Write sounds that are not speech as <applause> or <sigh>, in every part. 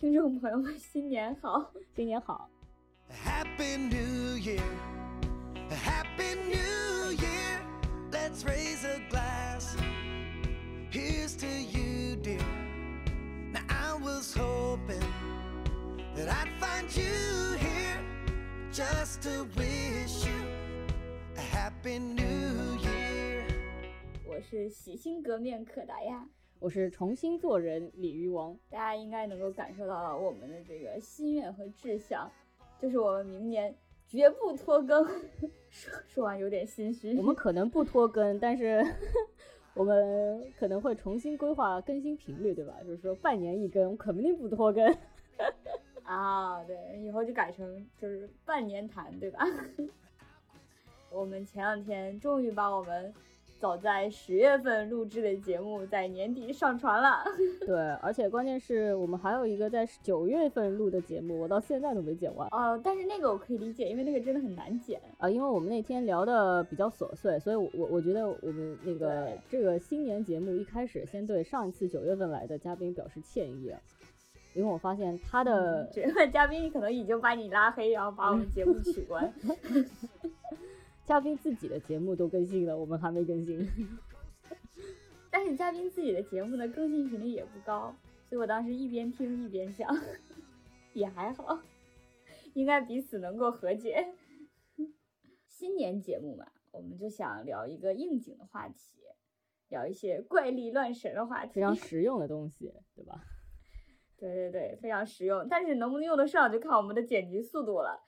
听众朋友们，新年好！新年好！Happy New Year. Happy New Year. Let's raise a glass. Here's to you, dear. Now I was hoping that I'd find you here just to wish you a happy new year. 我是洗心革面可达鸭，我是重新做人鲤鱼王。大家应该能够感受到我们的这个心愿和志向，就是我们明年绝不拖更。<laughs> 说说完有点心虚，我们可能不拖更，但是 <laughs> 我们可能会重新规划更新频率，对吧？就是说半年一更，我们肯定不拖更。<laughs> 啊，对，以后就改成就是半年谈，对吧？我们前两天终于把我们早在十月份录制的节目在年底上传了。<laughs> 对，而且关键是我们还有一个在九月份录的节目，我到现在都没剪完。哦，但是那个我可以理解，因为那个真的很难剪。啊，因为我们那天聊的比较琐碎，所以我我我觉得我们那个这个新年节目一开始先对上一次九月份来的嘉宾表示歉意，因为我发现他的这位嘉宾可能已经把你拉黑，然后把我们节目取关。<laughs> 嘉宾自己的节目都更新了，我们还没更新。<laughs> 但是嘉宾自己的节目呢更新频率也不高，所以我当时一边听一边想，<laughs> 也还好，应该彼此能够和解。<laughs> 新年节目嘛，我们就想聊一个应景的话题，聊一些怪力乱神的话题，非常实用的东西，对吧？对对对，非常实用。但是能不能用得上，就看我们的剪辑速度了。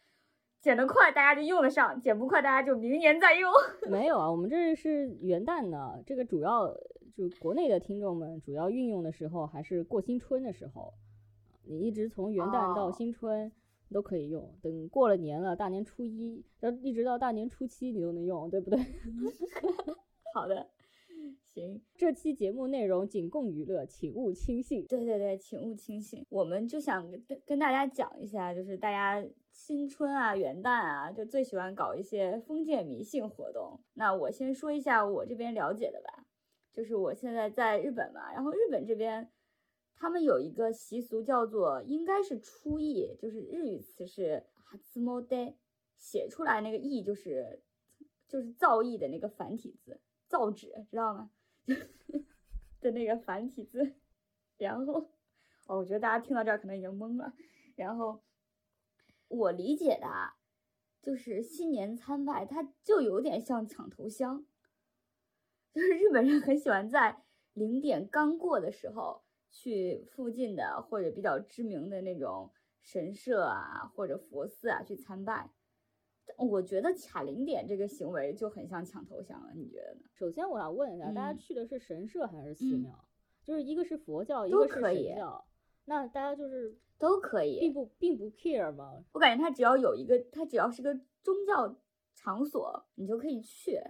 剪得快，大家就用得上；剪不快，大家就明年再用。<laughs> 没有啊，我们这是元旦呢，这个主要就国内的听众们主要运用的时候还是过新春的时候，你一直从元旦到哦新春都可以用，等过了年了，大年初一，到一直到大年初七你都能用，对不对？<laughs> 好的，行。这期节目内容仅供娱乐，请勿轻信。对对对，请勿轻信。我们就想跟跟大家讲一下，就是大家新春啊、元旦啊，就最喜欢搞一些封建迷信活动。那我先说一下我这边了解的吧，就是我现在在日本嘛，然后日本这边他们有一个习俗叫做，应该是初谚，就是日语词是哈兹莫代，写出来那个谚就是就是造诣的那个繁体字，造纸，知道吗？<laughs> 的那个繁体字。<laughs> 然后，哦，我觉得大家听到这儿可能已经懵了。然后，我理解的啊，就是新年参拜，它就有点像抢头香，就是日本人很喜欢在零点刚过的时候，去附近的或者比较知名的那种神社啊或者佛寺啊去参拜。我觉得卡零点这个行为就很像抢头香了，你觉得呢？首先我要问一下，大家嗯去的是神社还是寺嗯庙？就是一个是佛教，一个是神教，那大家就是都可以，并不并不 care 吗？我感觉它只要有一个，它只要是个宗教场所，你就可以去。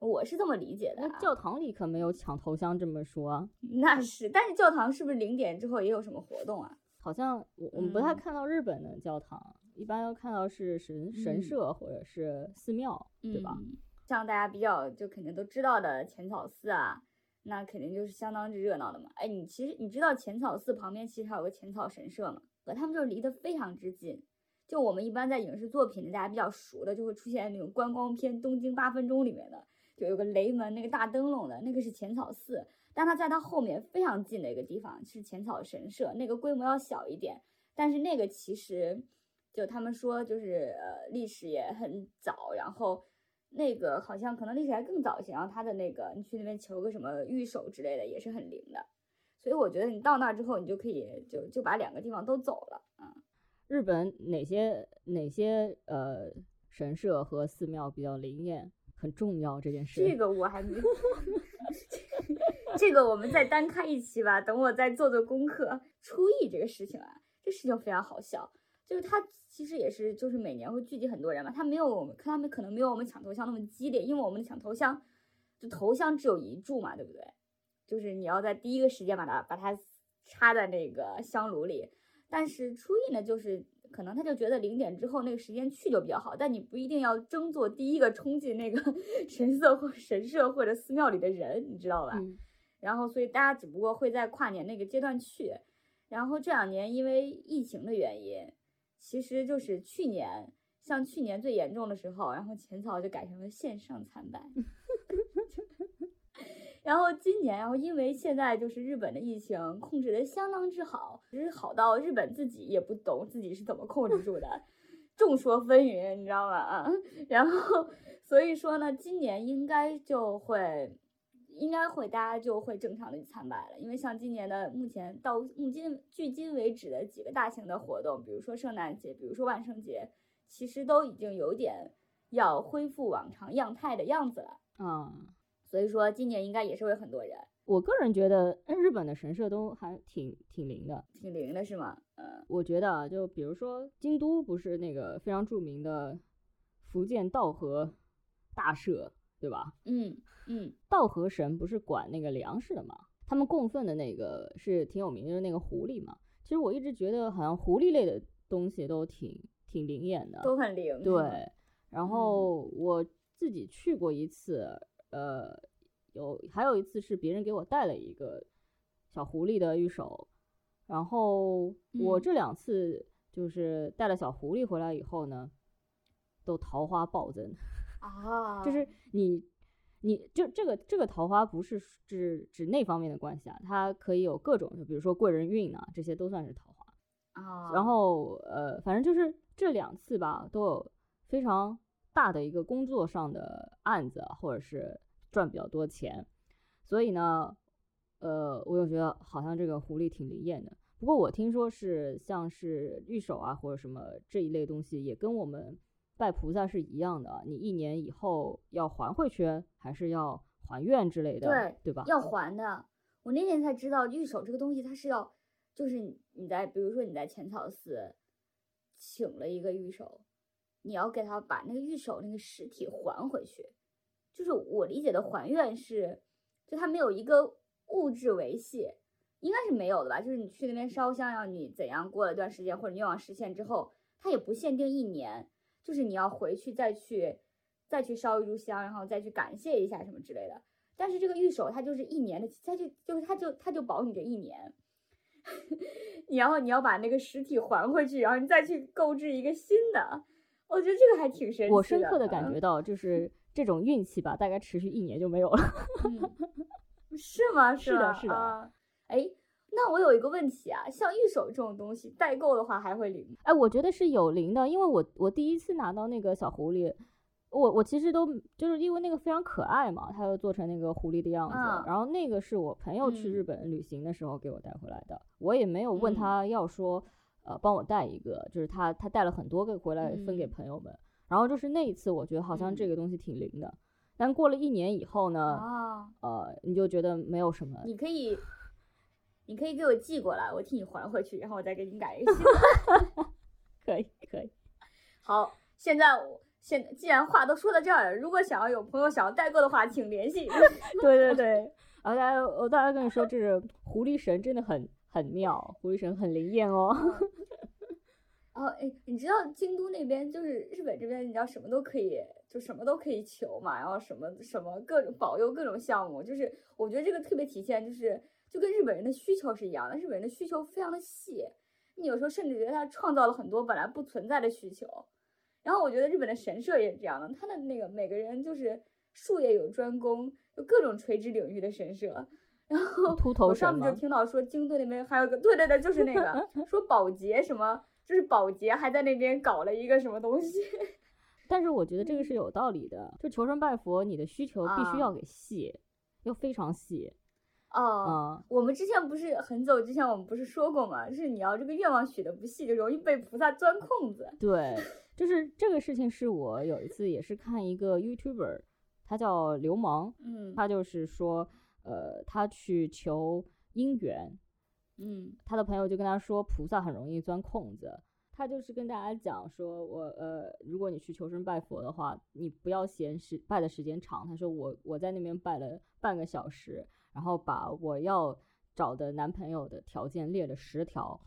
我是这么理解的、啊。那教堂里可没有抢头香这么说啊。那是，但是教堂是不是零点之后也有什么活动啊？好像我我们不太嗯看到日本的教堂，一般都看到是神神嗯社或者是寺庙，对吧？嗯？像大家比较就肯定都知道的浅草寺啊，那肯定就是相当之热闹的嘛。哎，你其实你知道浅草寺旁边其实还有个浅草神社吗？和他们就离得非常之近。就我们一般在影视作品里大家比较熟的，就会出现那种观光片《东京八分钟》里面的，就有个雷门那个大灯笼的，那个是浅草寺。但它在它后面非常近的一个地方是浅草神社，那个规模要小一点，但是那个其实就他们说就是呃历史也很早，然后那个好像可能历史还更早一些，然后它的那个你去那边求个什么御守之类的也是很灵的，所以我觉得你到那儿之后，你就可以就就把两个地方都走了，嗯。日本哪些哪些呃神社和寺庙比较灵验，很重要这件事。这个我还没，这个我们再单开一期吧。等我再做做功课。初一这个事情啊，这事情非常好笑，就是它其实也是就是每年会聚集很多人嘛，他没有我们看他们可能没有我们抢头香那么激烈，因为我们的抢头香就头香只有一柱嘛，对不对？就是你要在第一个时间把它把它插在那个香炉里，但是初一呢，就是可能他就觉得零点之后那个时间去就比较好，但你不一定要争做第一个冲进那个 <laughs> 神社或神社或者寺庙里的人，你知道吧？嗯然后所以大家只不过会在跨年那个阶段去，然后这两年因为疫情的原因，其实就是去年，像去年最严重的时候，然后浅草就改成了线上参拜。<laughs> 然后今年，然后因为现在就是日本的疫情控制的相当之好，就是好到日本自己也不懂自己是怎么控制住的，众说纷纭，你知道吗？啊，<laughs> 然后所以说呢，今年应该就会，应该会大家就会正常的去参拜了，因为像今年的目前到目今距今为止的几个大型的活动，比如说圣诞节，比如说万圣节，其实都已经有点要恢复往常样态的样子了。嗯、所以说今年应该也是会很多人，我个人觉得嗯日本的神社都还挺挺灵的。挺灵的是吗？嗯我觉得啊，就比如说京都不是那个非常著名的福建道和大社，对吧？嗯嗯道和神不是管那个粮食的嘛？他们供奉的那个是挺有名的那个狐狸嘛。其实我一直觉得好像狐狸类的东西都挺挺灵验的，都很灵。对。然后我自己去过一次，呃，有还有一次是别人给我带了一个小狐狸的玉手，然后我嗯这两次就是带了小狐狸回来以后呢，都桃花暴增。啊，就是你，你就这个这个桃花不是指指那方面的关系啊，它可以有各种，就比如说贵人运啊，这些都算是桃花。啊，然后呃，反正就是这两次吧，都有非常大的一个工作上的案子，或者是赚比较多钱，所以呢，呃，我就觉得好像这个狐狸挺灵验的。不过我听说是像是玉手啊或者什么这一类东西，也跟我们拜菩萨是一样的，你一年以后要还回去，还是要还愿之类的，对对吧？要还的。我那天才知道，玉手这个东西它是要，就是你你在比如说你在浅草寺请了一个玉手，你要给他把那个玉手那个实体还回去。就是我理解的还愿是，就他没有一个物质维系，应该是没有的吧？就是你去那边烧香，要你怎样过了一段时间或者愿望实现之后，它也不限定一年，就是你要回去再去再去烧一炷香，然后再去感谢一下什么之类的。但是这个玉手它就是一年的，它就就是它就它就保你这一年，<laughs> 你然后你要把那个实体还回去，然后你再去购置一个新的，我觉得这个还挺神奇的。我深刻的感嗯觉到，就是这种运气吧，大概持续一年就没有了。嗯，<laughs> 是吗？是的吗是的啊哎，那我有一个问题啊，像玉手这种东西代购的话还会灵吗？哎，我觉得是有灵的，因为我我第一次拿到那个小狐狸，我我其实都就是因为那个非常可爱嘛，它又做成那个狐狸的样子，嗯。然后那个是我朋友去嗯。日本旅行的时候给我带回来的，我也没有问嗯。他要说，呃，帮我带一个，就是他他带了很多个回来分给嗯。朋友们，然后就是那一次我觉得好像这嗯。个东西挺灵的，但过了一年以后呢，啊，呃，你就觉得没有什么，你可以，你可以给我寄过来，我替你还回去，然后我再给你改一个新的。可以可以，好，现在我现既然话都说到这儿了，如果想要有朋友想要代购的话，请联系。对 <laughs> 对对，然后大家我大家跟你说，这是狐狸神真的很很妙，狐狸神很灵验哦。<laughs> 哦，哎，你知道京都那边就是日本这边，你知道什么都可以，就什么都可以求嘛，然后什么什么各种保佑各种项目，就是我觉得这个特别体现，就是就跟日本人的需求是一样的，日本人的需求非常的细，你有时候甚至觉得他创造了很多本来不存在的需求。然后我觉得日本的神社也是这样的，他的那个每个人就是术业有专攻，有各种垂直领域的神社。然后秃头我上面就听到说京都那边还有个，对对对，就是那个 <laughs> 说保洁什么，就是保洁还在那边搞了一个什么东西。<laughs> 但是我觉得这个是有道理的，就求神拜佛，你的需求必须啊要给细，要非常细。哦，嗯，我们之前不是很久之前我们不是说过吗？就是你要这个愿望许的不细，就容易被菩萨钻空子。对，<laughs> 就是这个事情是我有一次也是看一个 YouTuber，他叫流氓，嗯他就是说，呃，他去求姻缘，嗯他的朋友就跟他说，菩萨很容易钻空子。他就是跟大家讲说，我呃，如果你去求神拜佛的话，你不要嫌时拜的时间长。他说我我在那边拜了半个小时，然后把我要找的男朋友的条件列了十条，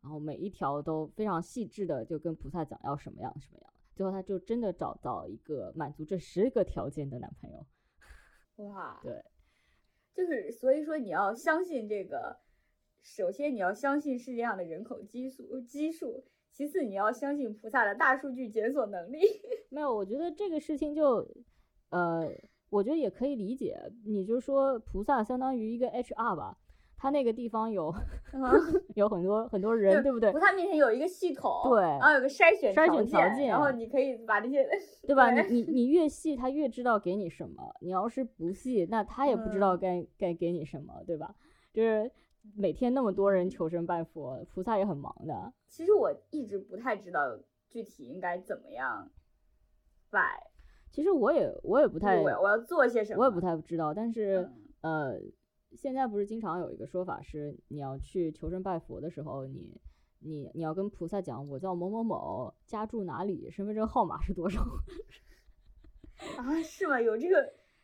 然后每一条都非常细致的就跟菩萨讲要什么样什么样。最后他就真的找到一个满足这十个条件的男朋友。<laughs> 哇，对，就是所以说你要相信这个首先你要相信世界上的人口基数基数，其次你要相信菩萨的大数据检索能力。<laughs> 没有，我觉得这个事情就，呃，我觉得也可以理解。你就说菩萨相当于一个 HR 吧，他那个地方有 <laughs> 有很多很多人，对不对菩？萨面前有一个系统，对然后有个筛选筛选条件，然后你可以把这些，对吧？<laughs> 对你你你越细，他越知道给你什么。你要是不细，那他也不知道嗯该、该给你什么，对吧？就是每天那么多人求神拜佛，菩萨也很忙的。其实我一直不太知道具体应该怎么样拜，其实我也我也不不太，我我要做些什么，我也不太知道，但是、嗯呃，现在不是经常有一个说法是，你要去求神拜佛的时候，你你你要跟菩萨讲，我叫某某某，家住哪里，身份证号码是多少？<laughs> 啊，是吗？有这个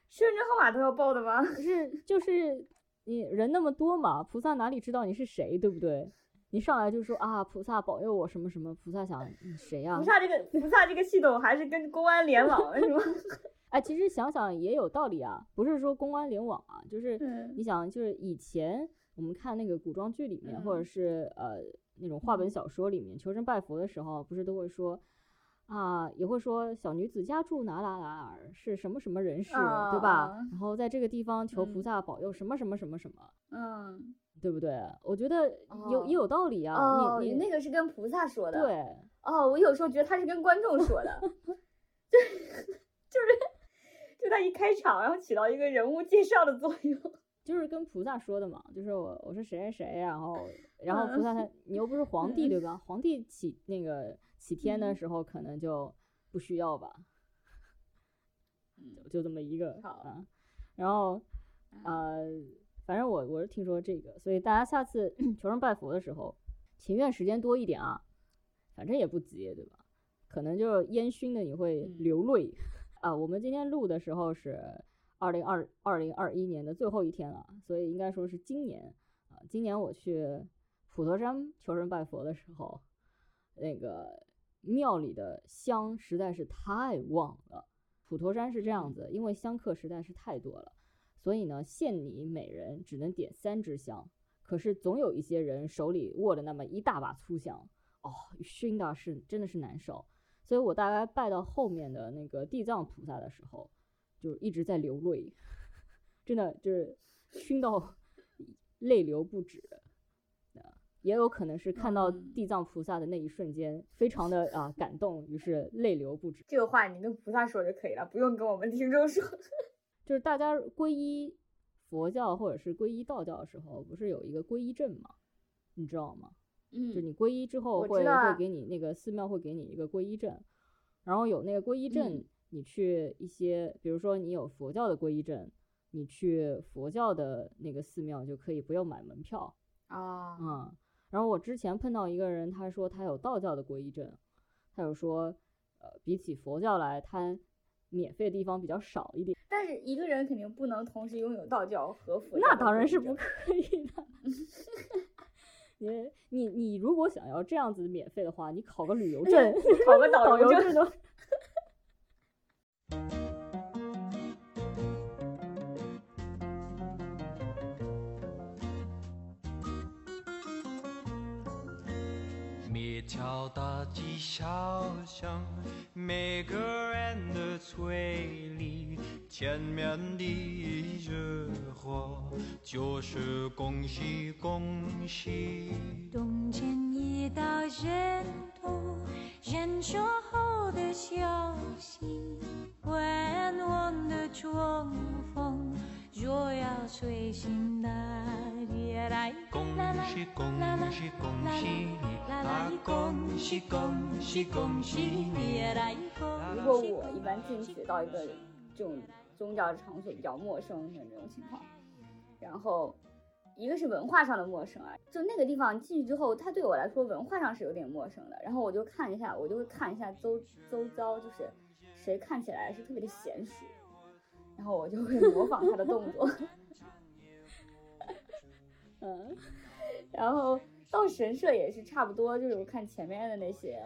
身份证号码都要报的吗？是就是你人那么多嘛，菩萨哪里知道你是谁，对不对？你上来就说啊，菩萨保佑我什么什么，菩萨想你谁呀、菩萨这个 <laughs> 菩萨这个系统还是跟公安联网是吗？<laughs> 哎，其实想想也有道理啊，不是说公安联网啊，就是嗯你想，就是以前我们看那个古装剧里面，或者嗯是呃那种话本嗯小说里面，求神拜佛的时候，不是都会说啊，也会说小女子家住哪哪哪哪儿，是什么什么人士，对吧啊？然后在这个地方求菩嗯萨保佑什么什么什么什么，嗯，对不对？我觉得有、哦也有道理啊，哦，你你那个是跟菩萨说的，，对。哦，我有时候觉得他是跟观众说的，<laughs> 就是就是就他一开场，然后起到一个人物介绍的作用。<laughs> 就是跟菩萨说的嘛，就是我我是谁谁谁，然后然后嗯菩萨他你又不是皇帝嗯对吧？皇帝起那个起天的嗯时候可能就不需要吧，就就这么一个好啊，然后呃，反正我我是听说这个，所以大家下次 <clears throat> 求神拜佛的时候，情愿时间多一点啊，反正也不急对吧？可能就是烟熏的你会嗯流泪、啊。我们今天录的时候是二零二二零二一年的最后一天了，所以应该说是今年啊。今年我去普陀山求神拜佛的时候，那个庙里的香实在是太旺了。普陀山是这样子，因为香客实在是太多了，所以呢，限你每人只能点三支香。可是总有一些人手里握着那么一大把粗香，哦，熏的是真的是难受。所以我大概拜到后面的那个地藏菩萨的时候，就一直在流泪，<laughs> 真的就是熏到 <laughs> 泪流不止。啊也有可能是看到嗯地藏菩萨的那一瞬间，非常的啊感动，于是泪流不止。这个话你跟菩萨说就可以了，不用跟我们听众说。就是大家皈依佛教或者是皈依道教的时候，不是有一个皈依证吗？你知道吗？嗯就嗯你皈依之后我会会给你那个寺庙会给你一个皈依证，然后有那个皈依证，嗯你去一些，比如说你有佛教的皈依证，你去佛教的那个寺庙就可以不用买门票，啊，嗯。然后我之前碰到一个人，他说他有道教的皈依证，他有说，呃，比起佛教来，他免费的地方比较少一点。但是一个人肯定不能同时拥有道教和佛教那当然是不可以的。<laughs> 你你你如果想要这样子免费的话，你考个旅游证，考个导 <laughs> 导游证游证都。每条大街小巷，每个人的嘴里，见面的热火就是恭喜恭喜。冬天一到人多，人说后的消息，温暖的春风若要吹醒大地来，恭喜恭喜恭喜恭喜恭喜恭喜你。如果我一般进去到一个这种宗教场所比较陌生的这种情况，然后一个是文化上的陌生啊，就那个地方进去之后，它对我来说文化上是有点陌生的。然后我就看一下，我就会看一下周周遭，就是谁看起来是特别的娴熟，然后我就会模仿他的动作。<laughs> 嗯，然后到神社也是差不多，就是我看前面的那些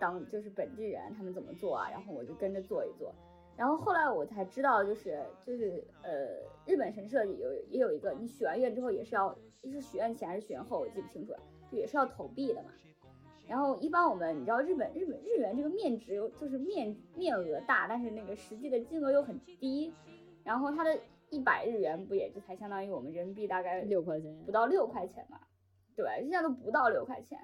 当就是本地人他们怎么做啊，然后我就跟着做一做。然后后来我才知道，就是就是呃，日本神社里有也有一个，你许完愿之后也是要是许愿前还是许愿后，我记不清楚了，就也是要投币的嘛。然后一般我们你知道日本日本日元这个面值又就是面面额大，但是那个实际的金额又很低，然后它的一百日元不也就才相当于我们人民币大概六块钱不到六块钱嘛，对，现在都不到六块钱。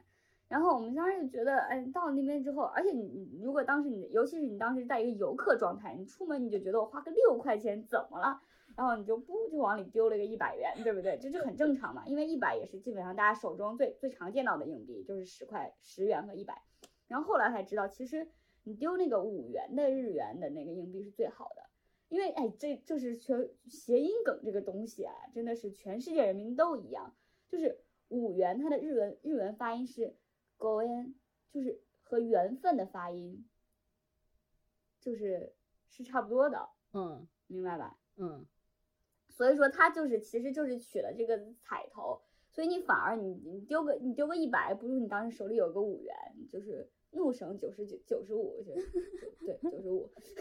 然后我们当时就觉得，哎，到了那边之后，而且你你如果当时你，尤其是你当时在一个游客状态，你出门你就觉得我花个六块钱怎么了？然后你就不就往里丢了一个一百元，对不对？这就很正常嘛，因为一百也是基本上大家手中最最常见到的硬币，就是十块、十元和一百。然后后来才知道，其实你丢那个五元的日元的那个硬币是最好的，因为哎，这就是全谐音梗这个东西啊，真的是全世界人民都一样，就是五元它的日文日文发音是。goen 就是和缘分的发音，就是是差不多的，嗯，明白吧？嗯，所以说它就是其实就是取了这个彩头，所以你反而你你丢个你丢个一百，不如你当时手里有个五元，就是怒省九十九九十五，就对九十五，<laughs>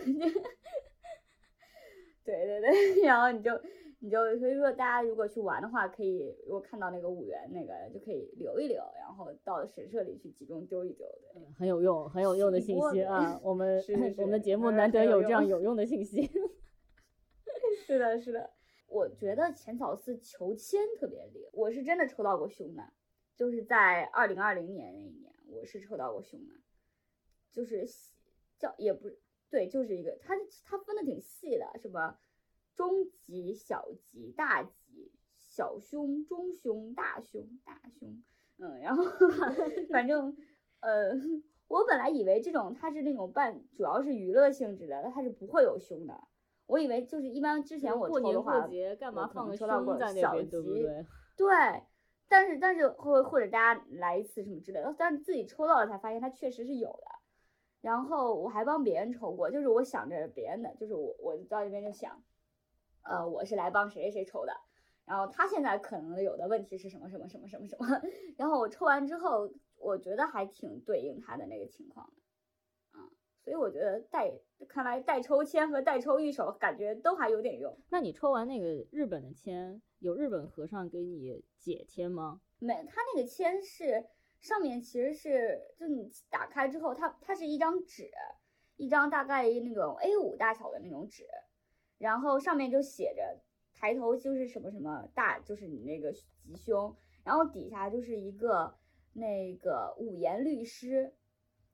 对对对，然后你就。你就所以说，大家如果去玩的话，可以如果看到那个五元那个，就可以留一留，然后到神社里去集中丢一丢，对，很有用，很有用的信息啊！<laughs> 我们 <laughs> 我们的节目难得有这样有 <laughs> 用的信息。是的，是的，我觉得浅草寺求签特别灵，我是真的抽到过凶的，就是在二零二零年那一年，我是抽到过凶的，就是叫也不对，就是一个，它它分的挺细的，是吧？中级、小级、大级、小胸、中胸、大胸、大胸，嗯，然后 <laughs> 反正，呃，我本来以为这种它是那种半，主要是娱乐性质的，它是不会有胸的。我以为就是一般之前我抽的话，干嘛放个凶在那边，对不对？对，但是但是或或者大家来一次什么之类的，但是自己抽到了才发现它确实是有的。然后我还帮别人抽过，就是我想着别人的，就是我我到那边就想。呃，我是来帮谁谁谁抽的，然后他现在可能有的问题是什么什么什么什么什么，<laughs> 然后我抽完之后，我觉得还挺对应他的那个情况的，啊，所以我觉得代看来代抽签和代抽一手感觉都还有点用。那你抽完那个日本的签，有日本和尚给你解签吗？没，他那个签是上面其实是就你打开之后，它它是一张纸，一张大概那种 A 五大小的那种纸。然后上面就写着抬头就是什么什么大，就是你那个吉凶，然后底下就是一个那个五言律诗，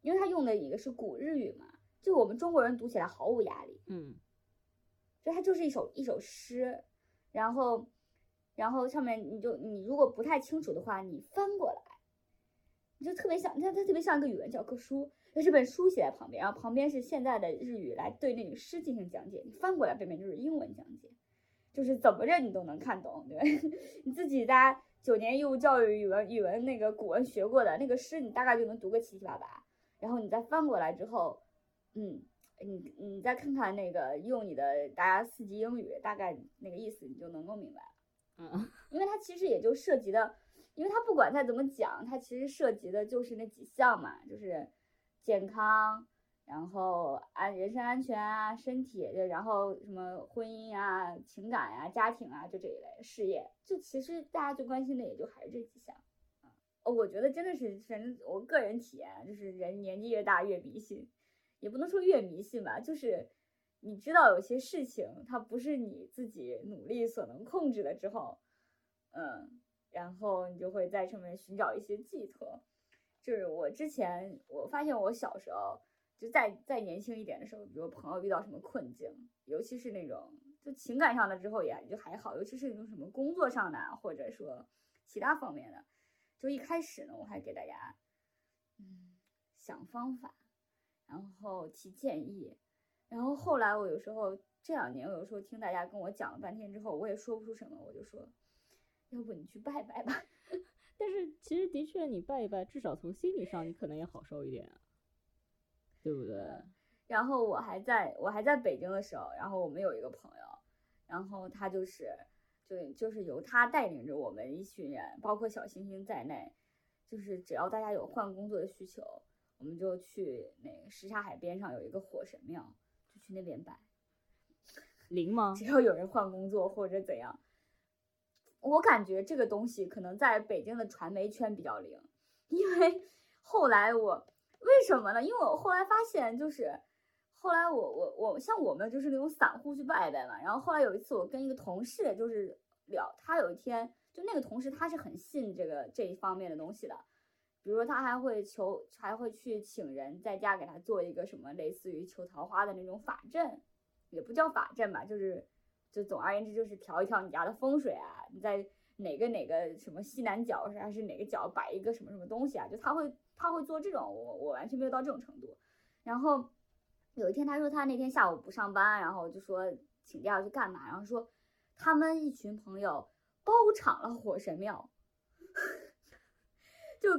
因为他用的一个是古日语嘛，就我们中国人读起来毫无压力，嗯，就它就是一首一首诗，然后然后上面你就你如果不太清楚的话，你翻过来，你就特别像它它特别像一个语文教科书。那这本书写在旁边，然后旁边是现在的日语来对那个诗进行讲解。你翻过来背面就是英文讲解，就是怎么着你都能看懂，对吧？<laughs> 你自己在九年义务教育语文语文那个古文学过的那个诗，你大概就能读个七七八八。然后你再翻过来之后，嗯，你你再看看那个用你的大家四级英语，大概那个意思你就能够明白了。嗯，因为它其实也就涉及的，因为它不管再怎么讲，它其实涉及的就是那几项嘛，就是。健康，然后安人身安全啊，身体，然后什么婚姻啊、情感呀、家庭啊，就这一类，事业，就其实大家最关心的也就还是这几项啊。我觉得真的是，反正我个人体验，就是人年纪越大越迷信，也不能说越迷信吧，就是你知道有些事情它不是你自己努力所能控制的之后，嗯，然后你就会在上面寻找一些寄托。就是我之前我发现我小时候就再再年轻一点的时候，比如朋友遇到什么困境，尤其是那种就情感上的之后也就还好，尤其是那种什么工作上的或者说其他方面的，就一开始呢我还给大家嗯想方法，然后提建议，然后后来我有时候这两年我有时候听大家跟我讲了半天之后，我也说不出什么，我就说要不你去拜拜吧。但是其实的确，你拜一拜，至少从心理上你可能也好受一点，对不对？然后我还在我还在北京的时候，然后我们有一个朋友，然后他就是就就是由他带领着我们一群人，包括小星星在内，就是只要大家有换工作的需求，我们就去那个什刹海边上有一个火神庙，就去那边拜。灵吗？<laughs> 只要有人换工作或者怎样，我感觉这个东西可能在北京的传媒圈比较灵，因为后来我为什么呢？因为我后来发现，就是后来我我我像我们就是那种散户去拜拜嘛，然后后来有一次我跟一个同事就是聊，他有一天就那个同事他是很信这个这一方面的东西的，比如说他还会求还会去请人在家给他做一个什么类似于求桃花的那种法阵。也不叫法阵吧，就是，就总而言之就是调一调你家的风水啊，你在哪个哪个什么西南角还是哪个角摆一个什么什么东西啊，就他会他会做这种，我我完全没有到这种程度。然后有一天他说他那天下午不上班，然后就说请假去干嘛，然后说他们一群朋友包场了火神庙，<laughs> 就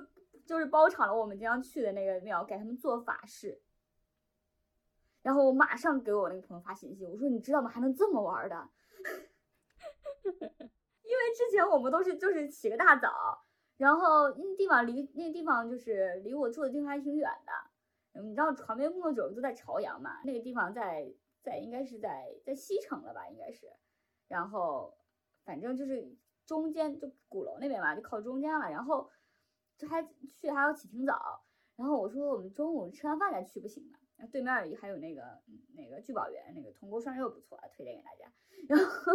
就是包场了我们经常去的那个庙，给他们做法事。然后我马上给我那个朋友发信息，我说你知道吗？还能这么玩的？<laughs> 因为之前我们都是就是起个大早，然后那地方离那地方就是离我住的地方还挺远的。你知道传媒工作者都在朝阳嘛？那个地方在在应该是在在西城了吧？应该是。然后反正就是中间就鼓楼那边嘛，就靠中间了。然后就还去还要起挺早。然后我说我们中午吃完饭再去不行吗？对面还有那个那个聚宝源，那个铜锅涮肉不错，推荐给大家。然后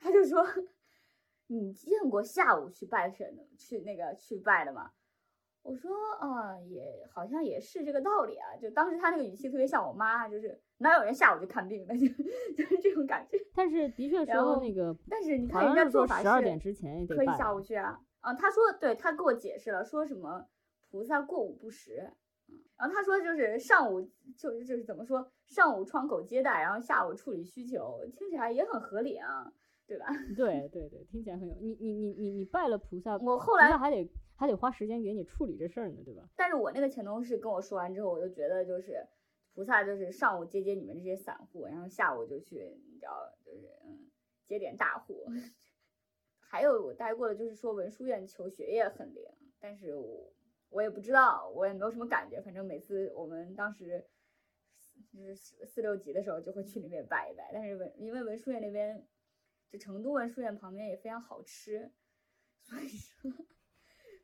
他就说：“你见过下午去拜神的，去那个去拜的吗？”我说：“啊，也好像也是这个道理啊。”就当时他那个语气特别像我妈，就是哪有人下午去看病的，就就是这种感觉。但是的确说那个，但是你看人家做法十二点之前可以下午去啊。啊，他说，对他给我解释了，说什么菩萨过午不食。然后他说，就是上午就就是怎么说，上午窗口接待，然后下午处理需求，听起来也很合理啊，对吧？<laughs> 对对对，听起来很有。你你你你你拜了菩萨，我后来还得还得花时间给你处理这事儿呢，对吧？但是我那个前同事跟我说完之后，我就觉得就是菩萨就是上午接接你们这些散户，然后下午就去你知道就是嗯接点大户。<laughs> 还有我待过的就是说文殊院求学业很灵，但是我。我也不知道，我也没有什么感觉。反正每次我们当时就是四六级的时候，就会去那边拜一拜。但是文因为文殊院那边，就成都文殊院旁边也非常好吃，所以说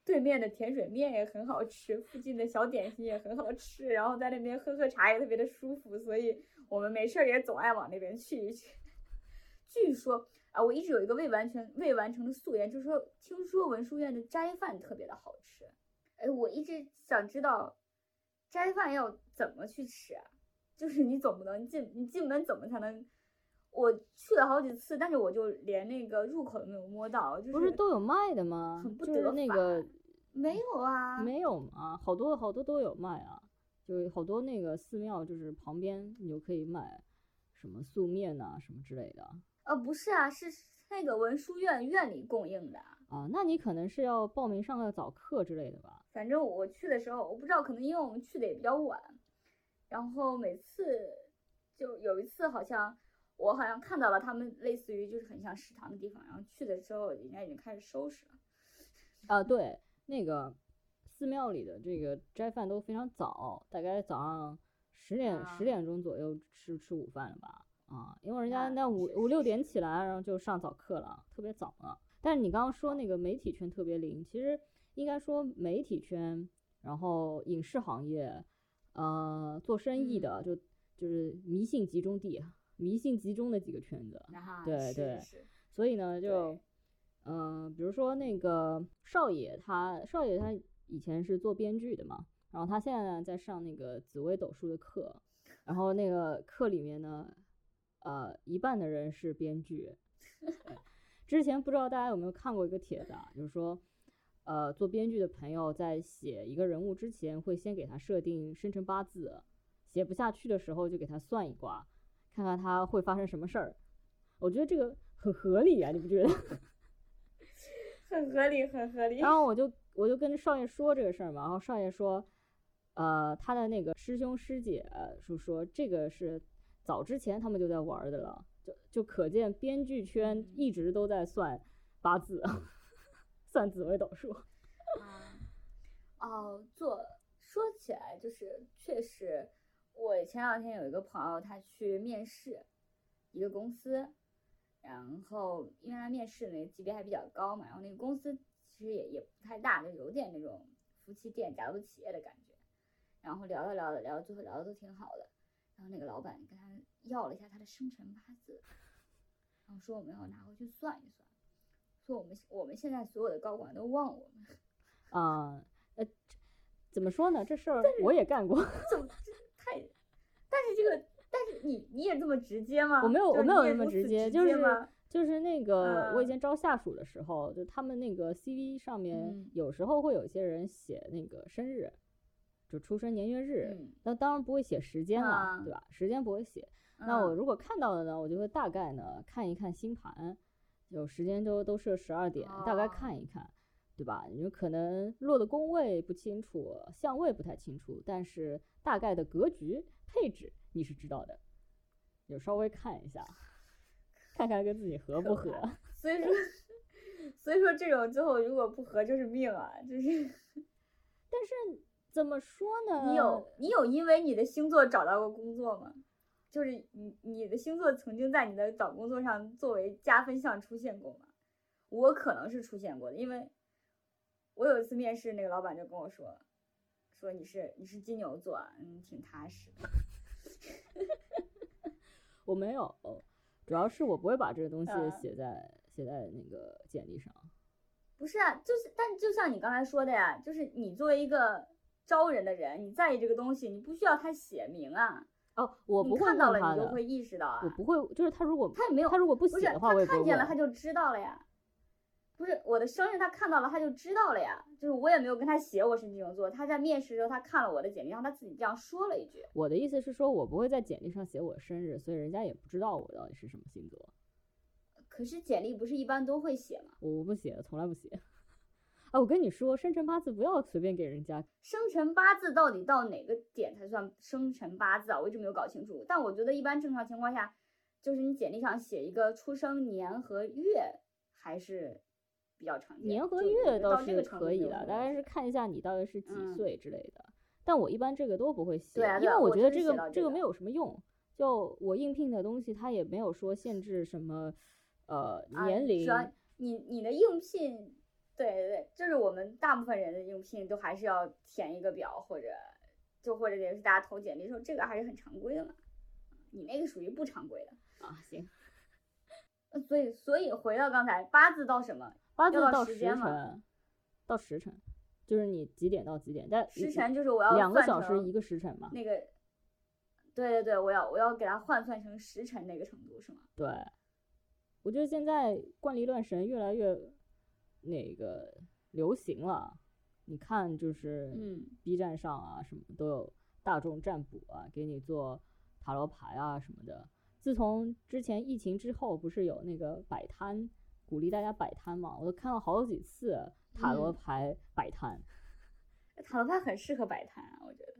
对面的甜水面也很好吃，附近的小点心也很好吃，然后在那边喝喝茶也特别的舒服，所以我们没事儿也总爱往那边去一去。<laughs> 据说啊，我一直有一个未完全未完成的夙愿，就是说听说文殊院的斋饭特别的好吃。哎，我一直想知道斋饭要怎么去吃啊？就是你总不能进你进门怎么才能？我去了好几次，但是我就连那个入口都没有摸到。不是都有卖的吗？很不得那个没有啊，没有吗？好多好多都有卖啊，就是好多那个寺庙就是旁边你就可以买什么素面呐什么之类的。呃，不是啊，是那个文殊院院里供应的。啊，那你可能是要报名上个早课之类的吧？反正我去的时候，我不知道，可能因为我们去的也比较晚，然后每次就有一次，好像我好像看到了他们类似于就是很像食堂的地方，然后去的时候人家已经开始收拾了。啊，对，那个寺庙里的这个斋饭都非常早，大概早上十点十点钟左右吃吃午饭了吧？啊，因为人家那五五六点起来，然后就上早课了，特别早了。但是你刚刚说那个媒体圈特别灵，其实应该说媒体圈，然后影视行业，呃，做生意的就就是迷信集中地，迷信集中的几个圈子，对对，所以呢就，嗯，比如说那个少爷他少爷他以前是做编剧的嘛，然后他现在呢在上那个紫微斗数的课，然后那个课里面呢，呃，一半的人是编剧。<laughs> 之前不知道大家有没有看过一个帖子，啊，就是说，呃，做编剧的朋友在写一个人物之前，会先给他设定生辰八字，写不下去的时候就给他算一卦，看看他会发生什么事儿。我觉得这个很合理啊，你不觉得？<laughs> 很合理，很合理。然后我就我就跟少爷说这个事儿嘛，然后少爷说，呃，他的那个师兄师姐就说这个是早之前他们就在玩的了。就就可见编剧圈一直都在算八字，算紫微斗数。<laughs> 啊，哦，做说起来就是确实，我前两天有一个朋友，他去面试一个公司，然后因为他面试那个级别还比较高嘛，然后那个公司其实也也不太大，就有点那种夫妻店、家族企业的感觉。然后聊着聊着聊最后聊的都挺好的，然后那个老板跟他要了一下他的生辰八字，然后说我们要拿回去算一算，说我们我们现在所有的高管都忘我们，啊、呃，这怎么说呢？这事儿我也干过，怎么这太？但是这个，但是你你也这么直接吗？我没有，我没有那么直接，就是吗就是那个我以嗯前招下属的时候，就他们那个 CV 上面嗯有时候会有一些人写那个生日，就出生年月日，嗯，那当然不会写时间了，对啊吧？时间不会写。那我嗯如果看到了呢，我就会大概呢看一看星盘，有时间都都设十二点，大概哦看一看，对吧？你可能落的宫位不清楚，相位不太清楚，但是大概的格局配置你是知道的，有稍微看一下，看看跟自己合不合。<laughs> 所以说，所以说这种最后如果不合就是命啊，就是但是怎么说呢？你有你有因为你的星座找到过工作吗？就是你你的星座曾经在你的找工作上作为加分项出现过吗？我可能是出现过的，因为我有一次面试，那个老板就跟我说，说你是你是金牛座啊，嗯，挺踏实的。<laughs> 我没有，主要是我不会把这个东西啊写在、写在那个简历上。不是啊，就是，但就像你刚才说的呀，就是你作为一个招人的人，你在意这个东西，你不需要他写明啊，哦，我不看到了你就会意识到啊。我不会，就是他如果他也没有他如果不写的话，我也不会他看见了他就知道了呀。不是我的生日，他看到了他就知道了呀。就是我也没有跟他写我是金牛座，他在面试的时候他看了我的简历，然后他自己这样说了一句。我的意思是说，我不会在简历上写我生日，所以人家也不知道我到底是什么星座。可是简历不是一般都会写吗？我不写，从来不写。啊，我跟你说，生辰八字不要随便给人家。生辰八字到底到哪个点才算生辰八字啊？我一直没有搞清楚。但我觉得一般正常情况下，就是你简历上写一个出生年和月还是比较常见。年和月到这个是可以的，程度没有什么大概是看一下你到底是几嗯岁之类的。但我一般这个都不会写，对啊因为我觉得这个这个这个没有什么用。就我应聘的东西，它也没有说限制什么，呃，啊年龄你你的应聘，对对对，就是我们大部分人的应聘都还是要填一个表，或者就或者也是大家投简历的时候，这个还是很常规的嘛。你那个属于不常规的，啊，行，呃所以所以回到刚才八字到什么？八字到到时辰，到时辰，就是你几点到几点，但时辰就是我要两个小时一个时辰嘛。那个，对对对，我要我要给它换算成时辰那个程度是吗？对，我觉得现在惯例乱神越来越那个流行了。你看，就是嗯 B 站上啊，什么都有大众占卜啊，给你做塔罗牌啊什么的。自从之前疫情之后，不是有那个摆摊，鼓励大家摆摊嘛？我都看了好几次塔罗嗯牌摆摊。<laughs> 塔罗牌很适合摆摊啊，我觉得。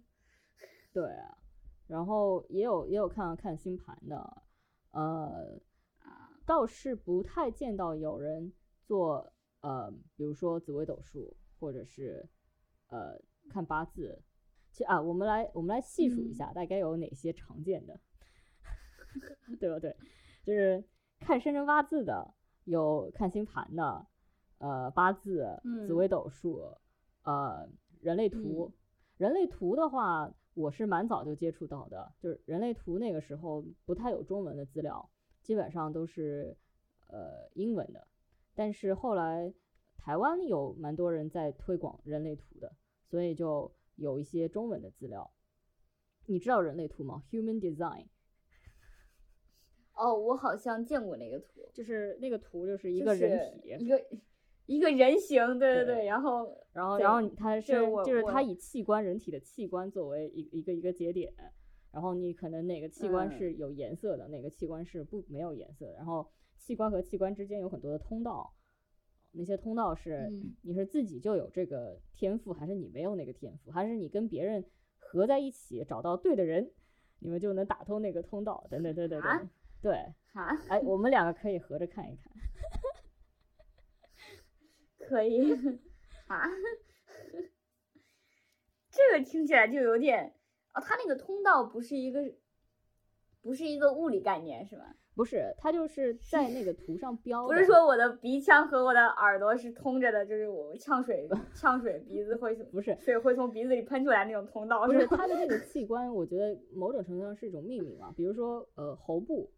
对啊，然后也有也有看看星盘的，呃，啊，倒是不太见到有人做呃，比如说紫微斗数，或者是呃看八字。其实啊，我们来我们来细数一嗯下，大概有哪些常见的，<laughs> 对不对？就是看生辰八字的，有看星盘的，呃，八字、紫嗯微斗数，呃，人类图。人类图的话，我是蛮早就接触到的，就是人类图那个时候不太有中文的资料，基本上都是呃英文的。但是后来台湾有蛮多人在推广人类图的，所以就有一些中文的资料。你知道人类图吗？Human Design 哦，我好像见过那个图，就是那个图就是一个人体，一个一个人形，对对对对，然后然后，然后你它是就是它以器官人体的器官作为一一个一个节点，然后你可能哪个器官嗯是有颜色的，哪个器官是不没有颜色的，然后器官和器官之间有很多的通道，那些通道是嗯。你是自己就有这个天赋，还是你没有那个天赋，还是你跟别人合在一起找到对的人，你们就能打通那个通道，等等等等等对，哈，哎，我们两个可以合着看一看。<laughs> 可以。啊，这个听起来就有点哦，它那个通道不是一个，不是一个物理概念是吗？不是，它就是 <laughs> 在那个图上标。不是说我的鼻腔和我的耳朵是通着的，就是我呛水 <laughs> 呛水鼻子会不是水会从鼻子里喷出来那种通道，不是是吧它的这个器官，我觉得某种程度上是一种命名嘛。比如说，呃，喉部，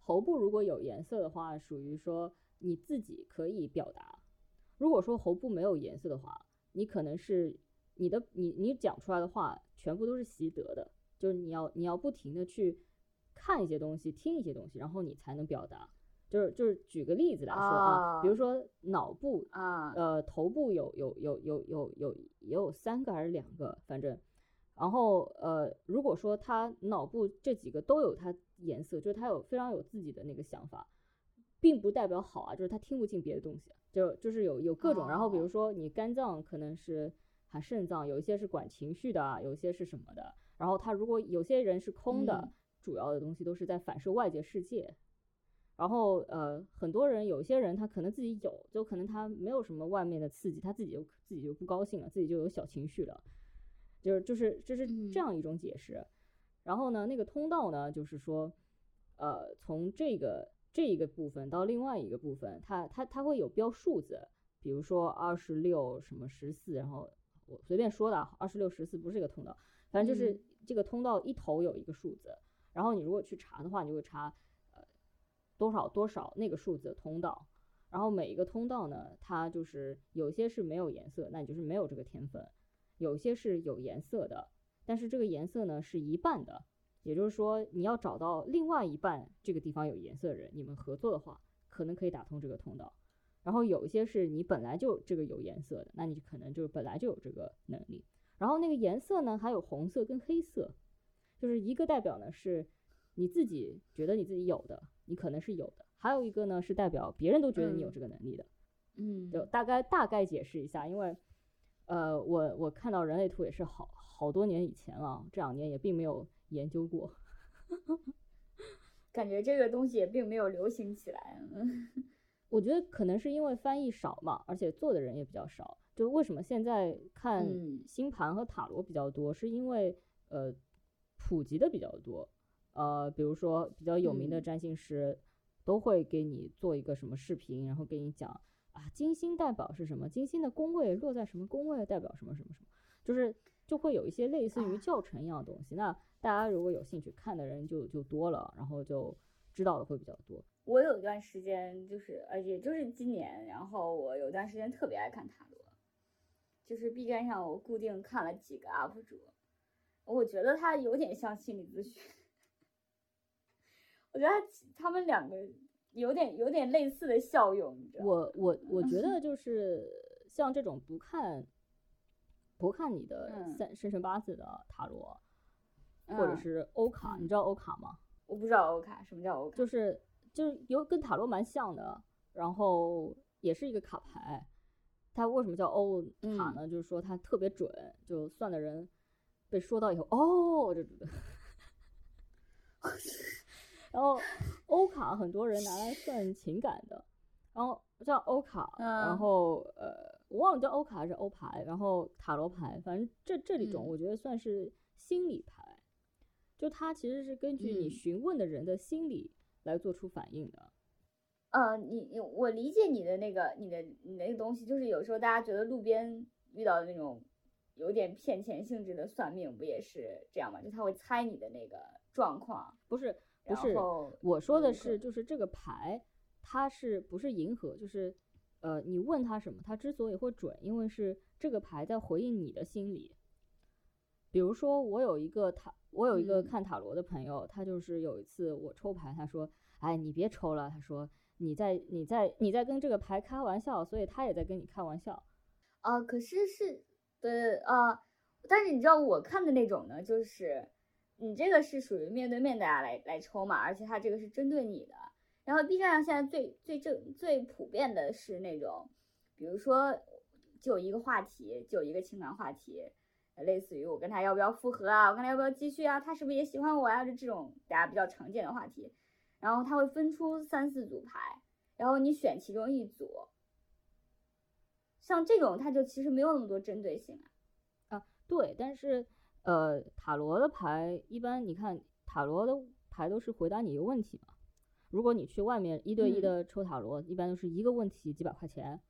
喉部如果有颜色的话，属于说你自己可以表达；如果说喉部没有颜色的话，你可能是你的你你讲出来的话全部都是习得的，就是你要你要不停的去看一些东西，听一些东西，然后你才能表达。就是就是举个例子来说啊，比如哦。说脑部啊，呃，头部有有有有有有也有三个还是两个，反正，然后呃，如果说他脑部这几个都有它颜色，就是他有非常有自己的那个想法，并不代表好啊，就是他听不进别的东西，就就是有有各种，然后比如哦。说你肝脏可能是还肾脏，有一些是管情绪的啊，有一些是什么的，然后他如果有些人是空的，嗯主要的东西都是在反射外界世界，然后呃，很多人有些人他可能自己有，就可能他没有什么外面的刺激，他自己就自己就不高兴了，自己就有小情绪了，就是就是这是嗯。这样一种解释。然后呢，那个通道呢，就是说，呃，从这个这一个部分到另外一个部分，它它它会有标数字，比如说二十六什么十四，然后我随便说的啊，二十六十四不是一个通道，反正就是嗯。这个通道一头有一个数字，然后你如果去查的话，你就会查呃多少多少那个数字的通道，然后每一个通道呢，它就是有些是没有颜色，那你就是没有这个天分；有些是有颜色的，但是这个颜色呢是一半的，也就是说你要找到另外一半这个地方有颜色的人，你们合作的话，可能可以打通这个通道。然后有一些是你本来就这个有颜色的，那你可能就是本来就有这个能力。然后那个颜色呢，还有红色跟黑色，就是一个代表呢是你自己觉得你自己有的，你可能是有的；还有一个呢是代表别人都觉得你有嗯这个能力的。嗯，就大概大概解释一下，因为呃，我我看到人类图也是好好多年以前了，这两年也并没有研究过。<laughs> 感觉这个东西也并没有流行起来。嗯 <laughs> 我觉得可能是因为翻译少嘛，而且做的人也比较少。就为什么现在看嗯星盘和塔罗比较多，是因为呃普及的比较多。呃，比如说比较有名的嗯占星师都会给你做一个什么视频，然后给你讲啊，金星代表是什么，金星的宫位落在什么宫位代表什么什么什么，就是就会有一些类似于啊教程一样的东西。那大家如果有兴趣看的人就就多了，然后就知道的会比较多。我有一段时间就是，呃，也就是今年，然后我有段时间特别爱看塔罗，就是 B 站上我固定看了几个 UP 主，我觉得他有点像心理咨询，我觉得他他们两个有点有点类似的效用，你知道吗？我我我觉得 <laughs> 就是像这种不看不看你的嗯三生辰八字的塔罗，或者嗯是欧卡，你知道欧卡吗？我不知道欧卡，什么叫欧卡？就是就是有跟塔罗蛮像的，然后也是一个卡牌。它为什么叫欧卡嗯呢？就是说它特别准，就算的人被说到以后，哦，就知道。<laughs> 然后欧卡很多人拿来算情感的，然后叫欧卡，然嗯后呃，我忘了叫欧卡还是欧牌，然后塔罗牌，反正这这里种嗯我觉得算是心理牌，就它其实是根据你嗯询问的人的心理来做出反应的。呃，你你我理解你的那个你的你那个东西，就是有时候大家觉得路边遇到的那种有点骗钱性质的算命，不也是这样吗？就他会猜你的那个状况，不是不是，我说的是就是这个牌，它是不是银河？就是呃，你问他什么，他之所以会准，因为是这个牌在回应你的心理。比如说，我有一个塔，我有一个嗯看塔罗的朋友，他就是有一次我抽牌，他说：“哎，你别抽了。”他说：“你在你在你在跟这个牌开玩笑，所以他也在跟你开玩笑。啊、可是是对啊、但是你知道我看的那种呢，就是你这个是属于面对面大家来来抽嘛，而且它这个是针对你的。然后 B 站上现在最最正最普遍的是那种，比如说就一个话题，就一个情感话题，类似于我跟他要不要复合啊，我跟他要不要继续啊，他是不是也喜欢我呀、就这种大家比较常见的话题。然后他会分出三四组牌，然后你选其中一组。像这种，它就其实没有那么多针对性啊。啊对，但是呃，塔罗的牌一般你看塔罗的牌都是回答你一个问题嘛。如果你去外面一对一嗯的抽塔罗，一般都是一个问题几百块钱，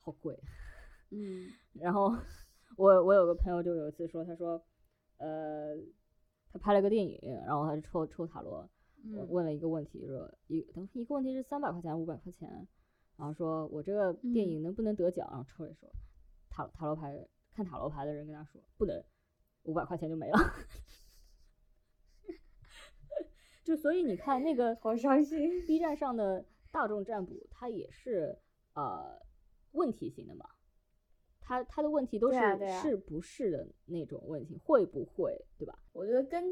好贵。嗯 <laughs> 然后我我有个朋友就有一次说，他说，呃，他拍了个电影，然后他就抽抽塔罗，问了一个问题，说一等一个问题是三百块钱五百块钱，然后说我这个电嗯影能不能得奖，然后抽一抽，塔塔罗牌看塔罗牌的人跟他说不能，五百块钱就没了。<laughs> 就所以你看那个 <laughs> 好伤心。B 站上的大众占卜，它也是呃问题型的嘛，它它的问题都是啊啊是不是的那种问题，会不会，对吧？我觉得跟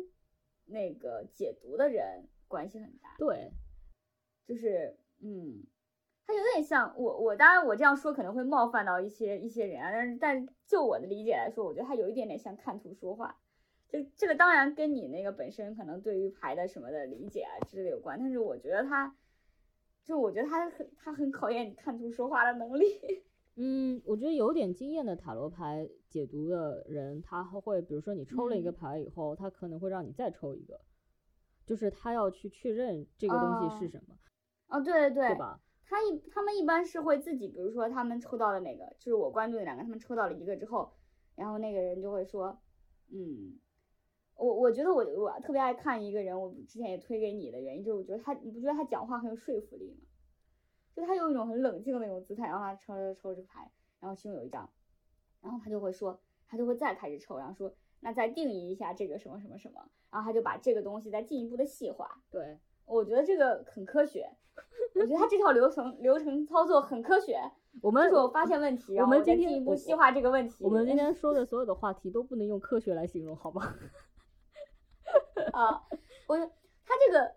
那个解读的人关系很大，对，就是嗯，它有点像我我当然我这样说可能会冒犯到一些一些人啊，但是但是就我的理解来说，我觉得它有一点点像看图说话。就这个当然跟你那个本身可能对于牌的什么的理解啊之类的有关，但是我觉得它，就我觉得它很它很考验你看图说话的能力。<laughs> 嗯，我觉得有点经验的塔罗牌解读的人，他会比如说你抽了一个嗯牌以后，他可能会让你再抽一个，就是他要去确认这个东西是哦什么，哦，对对对，对吧？他一他们一般是会自己，比如说他们抽到了哪个，就是我关注的两个，他们抽到了一个之后，然后那个人就会说，嗯，我我觉得我我特别爱看一个人，我之前也推给你的原因就是我觉得他，你不觉得他讲话很有说服力吗？就他有一种很冷静的那种姿态，然后他抽抽抽这个牌，然后其中有一张，然后他就会说，他就会再开始抽，然后说那再定义一下这个什么什么什么，然后他就把这个东西再进一步的细化，对，我觉得这个很科学，他这套流程流程操作很科学。我们就是我发现问题，我们今天再进一步细化这个问题。我们今天说的所有的话题都不能用科学来形容，好吗？<laughs> 啊，我他这个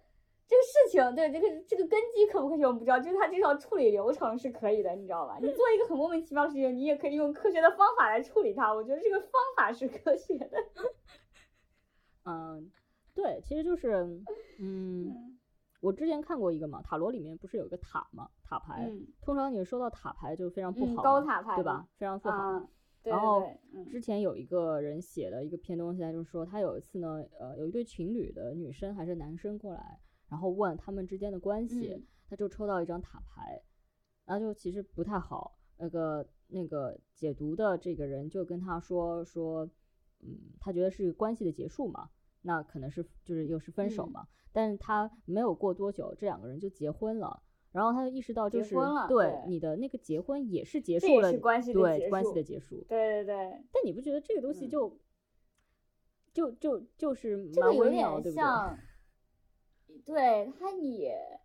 这个事情，对这个这个根基可不科学我们不知道，就是他这套处理流程是可以的，你知道吧？你做一个很莫名其妙的事情，你也可以用科学的方法来处理它。我觉得这个方法是科学的。<laughs> 嗯，对，其实就是，嗯，我之前看过一个嘛，塔罗里面不是有个塔嘛，塔牌，嗯通常你收到塔牌就非常不嗯好嘛，高塔牌对吧？非常不好。啊，对然后之前有一个人写了一个篇东西，他就说他有一次呢，呃，有一对情侣的女生还是男生过来，然后问他们之间的关系，嗯他就抽到一张塔牌，然后就其实不太好。那个那个解读的这个人就跟他说说，嗯，他觉得是关系的结束嘛，那可能是就是又是分手嗯嘛，但是他没有过多久，这两个人就结婚了。然后他就意识到，就是对对你的那个结婚也是结束了是关系的对关系的结束，对对对，但你不觉得这个东西嗯就、就就就是这个有蛮微妙，点对不对？像，<laughs> 对他也，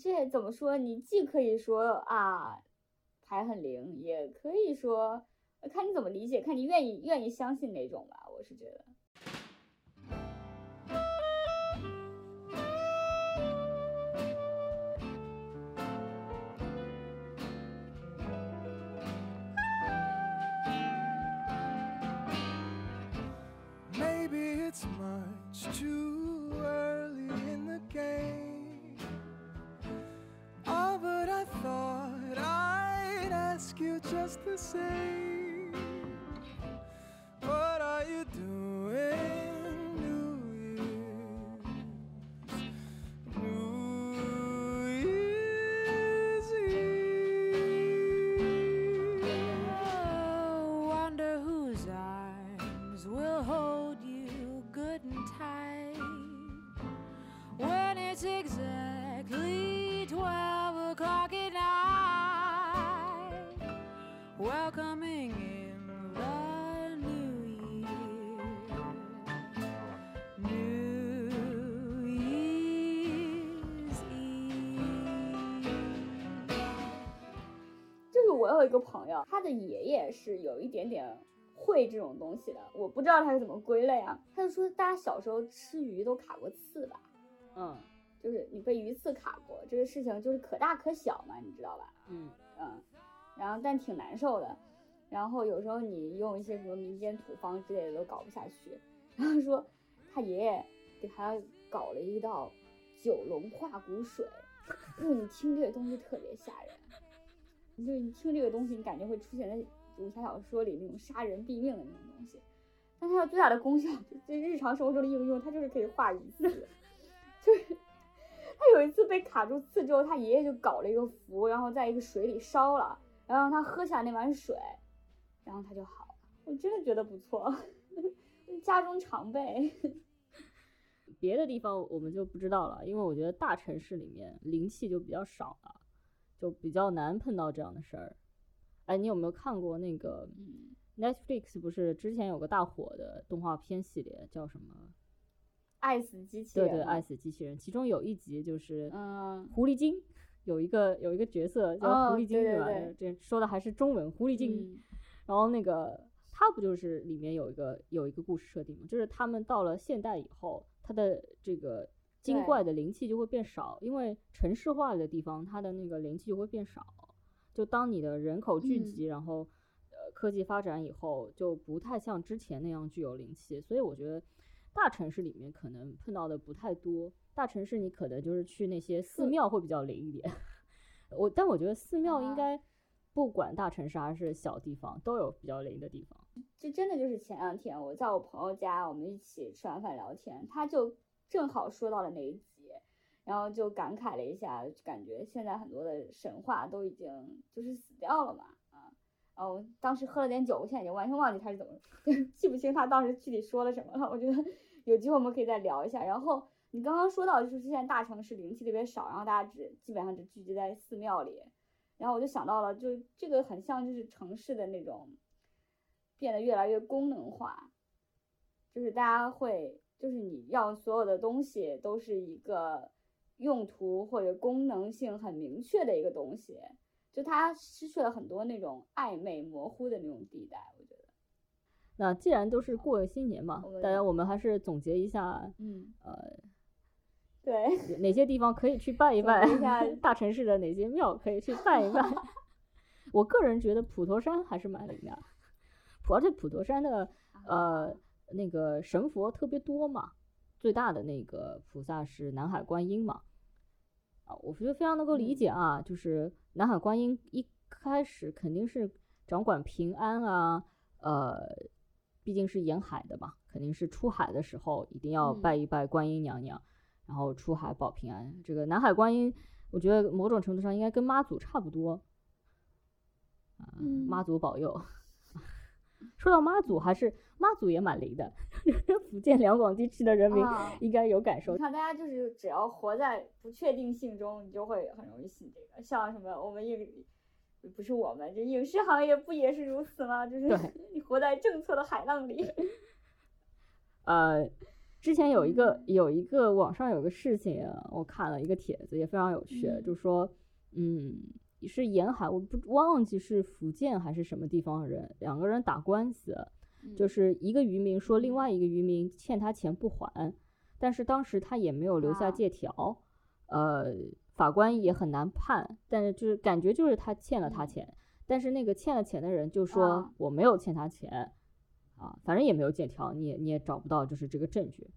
这怎么说？你既可以说啊，牌很灵，也可以说，看你怎么理解，看你愿意愿意相信哪种吧。我是觉得，much too early in the game. Oh, but I thought I'd ask you just the same. 友，他的爷爷是有一点点会这种东西的，我不知道他是怎么归类啊。他就说，大家小时候吃鱼都卡过刺吧？嗯就是你被鱼刺卡过，这个事情就是可大可小嘛，你知道吧？嗯嗯，然后但挺难受的。然后有时候你用一些什么民间土方之类的都搞不下去。<laughs> 然后说他爷爷给他搞了一道九龙化骨水，就 <laughs> 是你听这个东西特别吓人，就是你听这个东西，你感觉会出现在武侠小说里那种杀人毙命的那种东西。但它最大的功效，就日常生活中的应用，它就是可以化鱼刺。<laughs> 就是他有一次被卡住刺之后，他爷爷就搞了一个符，然后在一个水里烧了，然后让他喝下那碗水，然后他就好了。我真的觉得不错，<laughs> 家中常备。别的地方我们就不知道了，因为我觉得大城市里面灵气就比较少了，就比较难碰到这样的事儿。哎，你有没有看过那个嗯 Netflix 不是之前有个大火的动画片系列叫什么？爱死机器人对对，爱死机器人，其中有一集就是嗯狐狸精，有一个有一个角色叫哦狐狸精，吧？对对对这说的还是中文狐狸精。嗯然后那个他不就是里面有一个有一个故事设定吗？就是他们到了现代以后，他的这个精怪的灵气就会变少，因为城市化的地方，它的那个灵气就会变少。就当你的人口聚嗯集，然后呃科技发展以后，就不太像之前那样具有灵气。所以我觉得大城市里面可能碰到的不太多。大城市你可能就是去那些寺嗯庙会比较灵一点。<laughs> 我但我觉得寺庙应啊该不管大城市还是小地方，都有比较灵的地方。这真的就是前两天我在我朋友家，我们一起吃完饭聊天，他就正好说到了那一集，然后就感慨了一下，感觉现在很多的神话都已经就是死掉了嘛，啊，然后当时喝了点酒，我现在已经完全忘记他是怎么，记不清他当时具体说了什么了。我觉得 <laughs> 有机会我们可以再聊一下。然后你刚刚说到就是现在大城市灵气特别少，然后大家只基本上只聚集在寺庙里，然后我就想到了，就这个很像就是城市的那种变得越来越功能化，就是大家会，就是你要所有的东西都是一个用途或者功能性很明确的一个东西，就它失去了很多那种暧昧模糊的那种地带，我觉得，那既然都是过新年嘛大家我们还是总结一下，嗯，呃，对，哪些地方可以去拜一拜一下，<laughs> 大城市的哪些庙可以去拜一拜。<laughs> <laughs> 我个人觉得普陀山还是蛮灵的，普而且普陀山的呃那个神佛特别多嘛，最大的那个菩萨是南海观音嘛，啊，我觉得非常能够理嗯。解啊，就是南海观音一开始肯定是掌管平安啊，呃，毕竟是沿海的嘛，肯定是出海的时候一定要嗯。拜一拜观音娘娘，然后出海保平安。这个南海观音，我觉得某种程度上应该跟妈祖差不多，啊、嗯。妈祖保佑。说到妈祖，还是妈祖也蛮灵的，<laughs> 福建两广地区的人民啊应该有感受你。看，大家就是只要活在不确定性中，你就会很容易信这个。像什么我们影，不是我们，这影视行业不也是如此吗？就是你活在政策的海浪里。<laughs> 呃，之前有一个有一个网上有个事情啊，我看了一个帖子，也非常有趣，嗯就说，嗯，是沿海，我不忘记是福建还是什么地方的人，两个人打官司，就嗯。是一个渔民说另外一个渔民欠他钱不还，但是当时他也没有留下啊。借条，呃，法官也很难判，但是就是感觉就是他欠了他嗯。钱，但是那个欠了钱的人就说啊。我没有欠他钱，啊，反正也没有借条，你也你也找不到就是这个证据。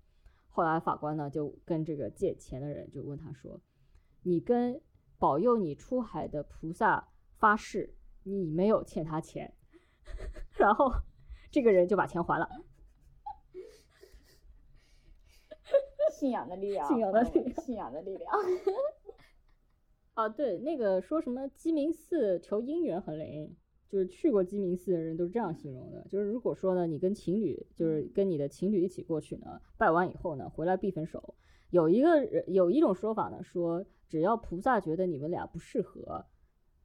后来法官呢就跟这个借钱的人就问他说，你跟保佑你出海的菩萨发誓，你没有欠他钱，<laughs> 然后这个人就把钱还了。<laughs> 信仰的力量，信仰的力量们信仰的力量。啊，对，那个说什么鸡鸣寺求姻缘很灵，就是去过鸡鸣寺的人都是这样形容的。就是如果说呢，你跟情侣，就是跟你的情侣一起过去呢，拜完以后呢，回来必分手。有一个人有一种说法呢，说只要菩萨觉得你们俩不适合，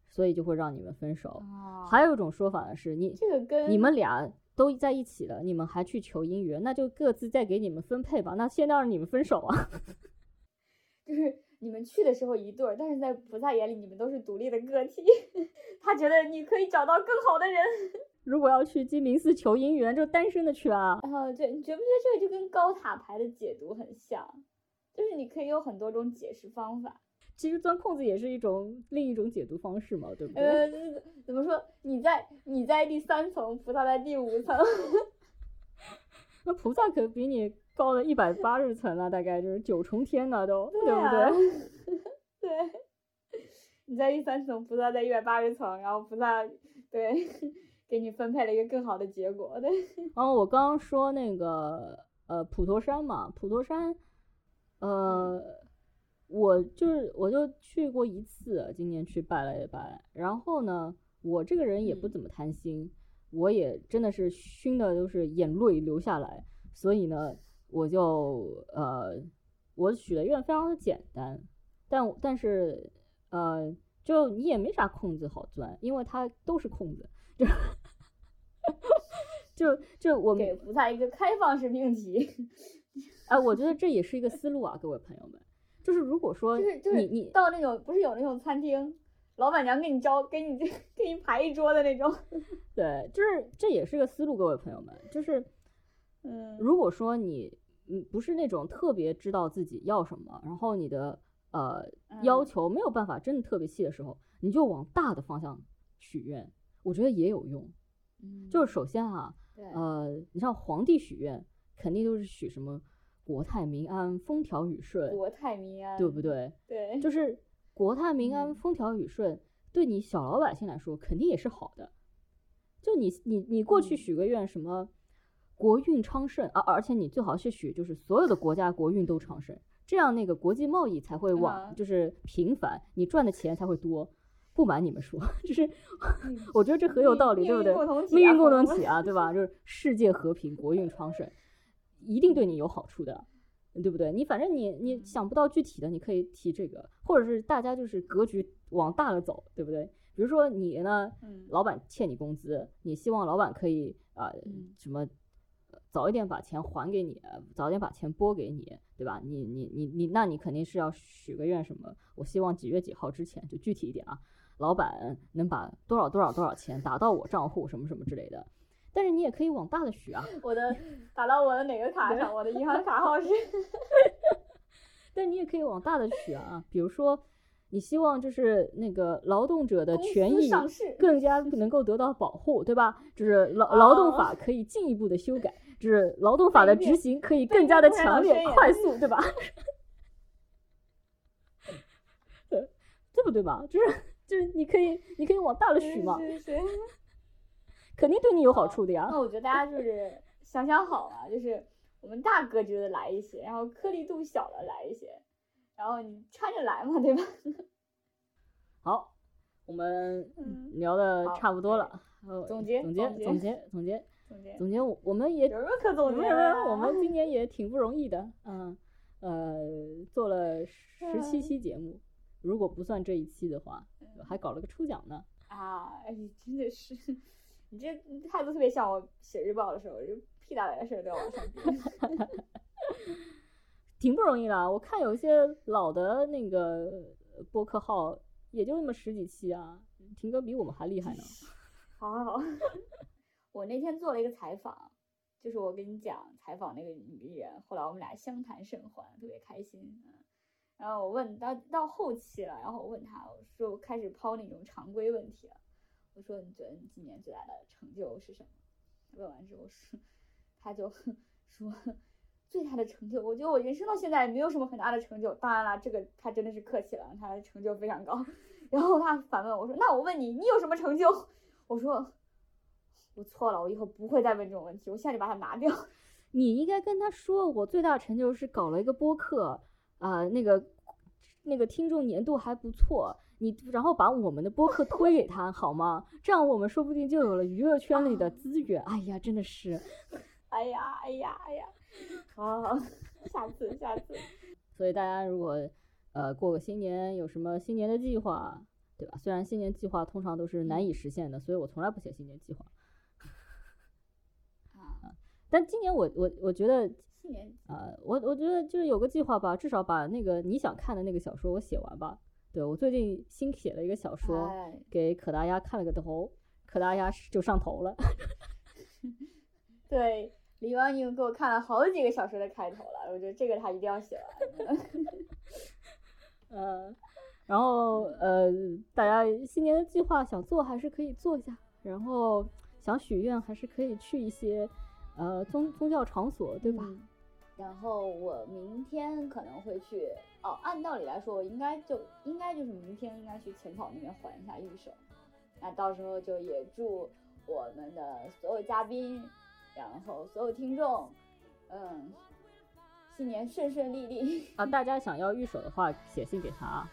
所以就会让你们分手。哦还有一种说法呢，是你这个跟你们俩都在一起了，你们还去求姻缘，那就各自再给你们分配吧。那现在让你们分手啊？<laughs> 就是你们去的时候一对儿，但是在菩萨眼里你们都是独立的个体，<laughs> 他觉得你可以找到更好的人。<laughs> 如果要去鸡鸣寺求姻缘，就单身的去啊。然后对，你觉不觉得这个就跟高塔牌的解读很像？就是你可以有很多种解释方法。其实钻空子也是一种另一种解读方式嘛，对不对？呃，怎么说？你在你在第三层，菩萨在第五层。<laughs> 那菩萨可比你高了一百八十层了，大概就是九重天了都，对不啊对？<laughs> 对，<laughs> 你在第三层，菩萨在一百八十层，然后菩萨对给你分配了一个更好的结果。对，然后我刚刚说那个呃普陀山嘛，普陀山，呃，我就是我就去过一次，今年去拜了一拜。然后呢，我这个人也不嗯。怎么贪心，我也真的是熏的都是眼泪流下来，所以呢，我就呃，我许的愿非常的简单，但但是呃，就你也没啥空子好钻，因为它都是空子，<laughs> 就 <laughs> 就就我们给菩萨一个开放式命题，哎，我觉得这也是一个思路啊，各位朋友们，就是如果说就是就是你你到那种不是有那种餐厅，老板娘给你招给你这给你排一桌的那种，<laughs> 对，就是这也是个思路，各位朋友们，就是嗯。如果说你嗯不是那种特别知道自己要什么，然后你的呃要嗯。求没有办法真的特别细的时候，你就往大的方向许愿，我觉得也有用。嗯。就是首先啊，对，呃，你像皇帝许愿，肯定就是许什么国泰民安、风调雨顺，国泰民安，对不？对？对，就是国泰民安、嗯风调雨顺，对你小老百姓来说肯定也是好的。就你你你过去嗯许个愿，什么国运昌盛啊，而且你最好是许就是所有的国家国运都昌盛，这样那个国际贸易才会往嗯就是频繁，你赚的钱才会多。不瞒你们说，<laughs> 就是嗯我觉得这很有道理，对不对命运？共同体啊，对吧？就是世界和平，国运昌盛，一定对你有好处的，对不对？你反正你你嗯想不到具体的，你可以提这个，或者是大家就是格局往大了走，对不对？比如说你呢，嗯老板欠你工资，你希望老板可以啊、什么呃早一点把钱还给你，早点把钱拨给你，对吧？你你你你，那你肯定是要许个愿什么？我希望几月几号之前，就具体一点啊，老板能把多少多少多少钱打到我账户，什么什么之类的。但是你也可以往大的许啊，我的打到我的哪个卡上？我的银行卡号是 <laughs> <laughs> 但你也可以往大的许啊，比如说你希望就是那个劳动者的权益更加 <laughs> 能够得到保护，对吧？就是劳劳动哦法可以进一步的修改，就是劳动法的执行可以更加的强烈、快速，对吧？对，对不对吧？就是就是你可以你可以往大了许嘛。肯定对你有好哦处的呀。那我觉得大家就是想想好啊，就是我们大格局的来一些，然后颗粒度小的来一些，然后你穿着来嘛，对吧？<laughs> 好，我们嗯聊的差不多了，呃总结总结总结总结总结总结我我们也有什么可总结的啊？我们今 <laughs> 年也挺不容易的，嗯，呃，做了十七嗯期节目，如果不算这一期的话，还搞了个抽奖呢。啊，哎，真的是，你这态度特别像我写日报的时候，就屁大点的事儿都要往上编。<laughs> 挺不容易的，我看有一些老的那个播客号，也就那么十几期啊，婷哥比我们还厉害呢。<laughs> 好好好，<laughs> 我那天做了一个采访，就是我跟你讲采访那个女艺人，后来我们俩相谈甚欢，特别开心。嗯，然后我问到到后期了，然后我问他，我说我开始抛那种常规问题了，我说你觉得你今年最大的成就是什么？问完之后说，他就 <laughs> 说最大的成就，我觉得我人生到现在没有什么很大的成就。当然了，这个他真的是客气了，他的成就非常高。<laughs> 然后他反问我说：“那我问你，你有什么成就？”我说：“我错了，我以后不会再问这种问题，我现在就把它拿掉。<laughs> 你应该跟他说，我最大的成就是搞了一个播客，啊、那个那个听众粘度还不错，你然后把我们的播客推给他好吗？这样我们说不定就有了娱乐圈里的资源。哎呀，真的是，” <laughs> 哎呀，哎呀，哎呀，好下次下次。所以大家如果呃过个新年有什么新年的计划，对吧？虽然新年计划通常都是难以实现的，所以我从来不写新年计划。<laughs> 啊，但今年我我我觉得新年呃，我我觉得就是有个计划吧，至少把那个你想看的那个小说我写完吧。对我最近新写了一个小说，哎给可达鸭看了个头，可达鸭就上头了。<laughs> <laughs> 对，李王已经给我看了好几个小说的开头了，我觉得这个他一定要写完。<laughs> 呃，然后呃，大家新年的计划想做还是可以做一下，然后想许愿还是可以去一些呃宗宗教场所，对吧？嗯然后我明天可能会去，哦，按道理来说，我应该就应该就是明天应该去浅草那边还一下玉手，那到时候就也祝我们的所有嘉宾，然后所有听众，嗯，新年顺顺利利。啊，大家想要御守的话，写信给他啊。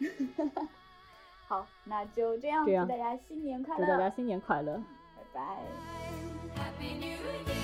<laughs> 好，那就这样，这样祝大家新年快乐，祝大家新年快乐。拜拜。Happy New Year